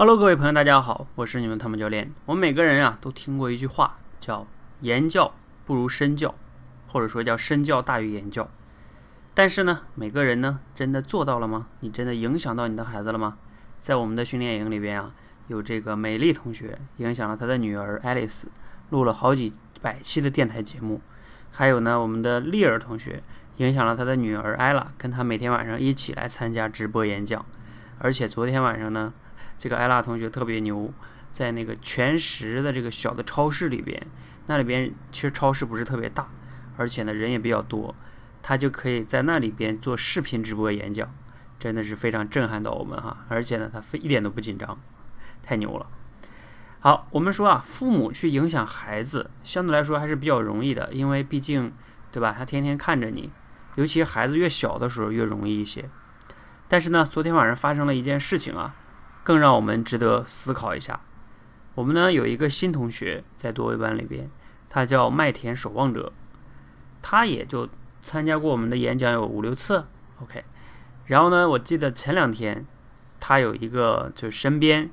Hello，各位朋友，大家好，我是你们汤姆教练。我们每个人啊都听过一句话，叫“言教不如身教”，或者说叫“身教大于言教”。但是呢，每个人呢真的做到了吗？你真的影响到你的孩子了吗？在我们的训练营里边啊，有这个美丽同学影响了她的女儿爱丽丝，录了好几百期的电台节目。还有呢，我们的丽儿同学影响了她的女儿艾拉，跟她每天晚上一起来参加直播演讲。而且昨天晚上呢。这个艾拉同学特别牛，在那个全食的这个小的超市里边，那里边其实超市不是特别大，而且呢人也比较多，他就可以在那里边做视频直播演讲，真的是非常震撼到我们哈！而且呢他非一点都不紧张，太牛了。好，我们说啊，父母去影响孩子，相对来说还是比较容易的，因为毕竟对吧，他天天看着你，尤其孩子越小的时候越容易一些。但是呢，昨天晚上发生了一件事情啊。更让我们值得思考一下。我们呢有一个新同学在多维班里边，他叫麦田守望者，他也就参加过我们的演讲有五六次。OK，然后呢，我记得前两天他有一个就是身边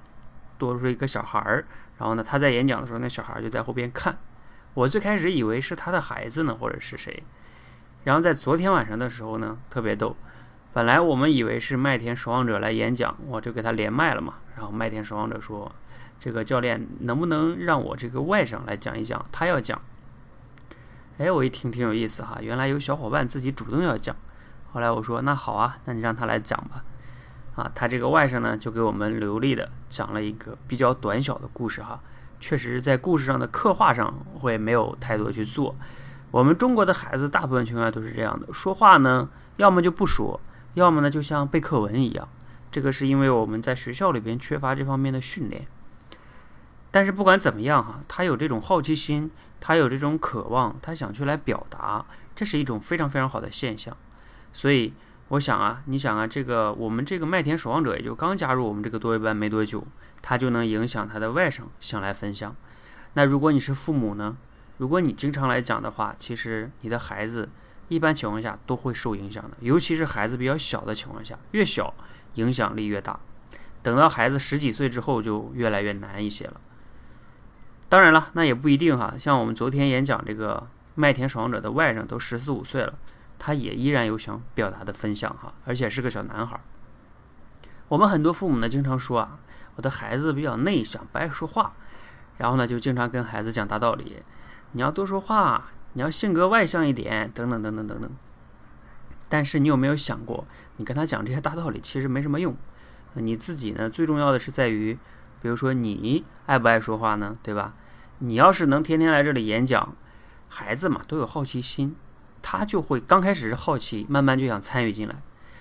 多出一个小孩儿，然后呢他在演讲的时候，那小孩就在后边看。我最开始以为是他的孩子呢，或者是谁。然后在昨天晚上的时候呢，特别逗。本来我们以为是麦田守望者来演讲，我就给他连麦了嘛。然后麦田守望者说：“这个教练能不能让我这个外甥来讲一讲？他要讲。”哎，我一听挺有意思哈，原来有小伙伴自己主动要讲。后来我说：“那好啊，那你让他来讲吧。”啊，他这个外甥呢，就给我们流利的讲了一个比较短小的故事哈。确实，在故事上的刻画上会没有太多去做。我们中国的孩子大部分情况下都是这样的，说话呢，要么就不说。要么呢，就像背课文一样，这个是因为我们在学校里边缺乏这方面的训练。但是不管怎么样哈，他有这种好奇心，他有这种渴望，他想去来表达，这是一种非常非常好的现象。所以我想啊，你想啊，这个我们这个麦田守望者也就刚加入我们这个多维班没多久，他就能影响他的外甥想来分享。那如果你是父母呢？如果你经常来讲的话，其实你的孩子。一般情况下都会受影响的，尤其是孩子比较小的情况下，越小影响力越大。等到孩子十几岁之后，就越来越难一些了。当然了，那也不一定哈。像我们昨天演讲这个麦田守望者的外甥都十四五岁了，他也依然有想表达的分享哈，而且是个小男孩。我们很多父母呢，经常说啊，我的孩子比较内向，不爱说话，然后呢，就经常跟孩子讲大道理，你要多说话。你要性格外向一点，等等等等等等。但是你有没有想过，你跟他讲这些大道理其实没什么用。你自己呢，最重要的是在于，比如说你爱不爱说话呢？对吧？你要是能天天来这里演讲，孩子嘛都有好奇心，他就会刚开始是好奇，慢慢就想参与进来。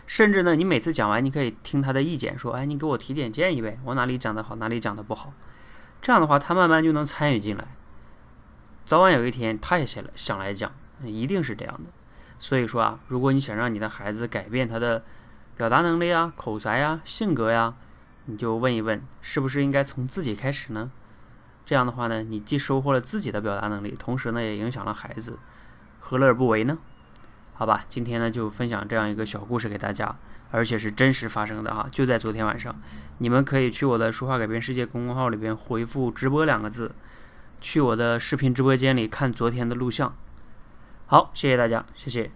甚至呢，你每次讲完，你可以听他的意见，说：“哎，你给我提点建议呗，我哪里讲的好，哪里讲的不好。”这样的话，他慢慢就能参与进来。早晚有一天，他也想来想来讲，一定是这样的。所以说啊，如果你想让你的孩子改变他的表达能力啊、口才呀、性格呀，你就问一问，是不是应该从自己开始呢？这样的话呢，你既收获了自己的表达能力，同时呢，也影响了孩子，何乐而不为呢？好吧，今天呢就分享这样一个小故事给大家，而且是真实发生的哈，就在昨天晚上。你们可以去我的“说话改变世界”公众号里边回复“直播”两个字。去我的视频直播间里看昨天的录像。好，谢谢大家，谢谢。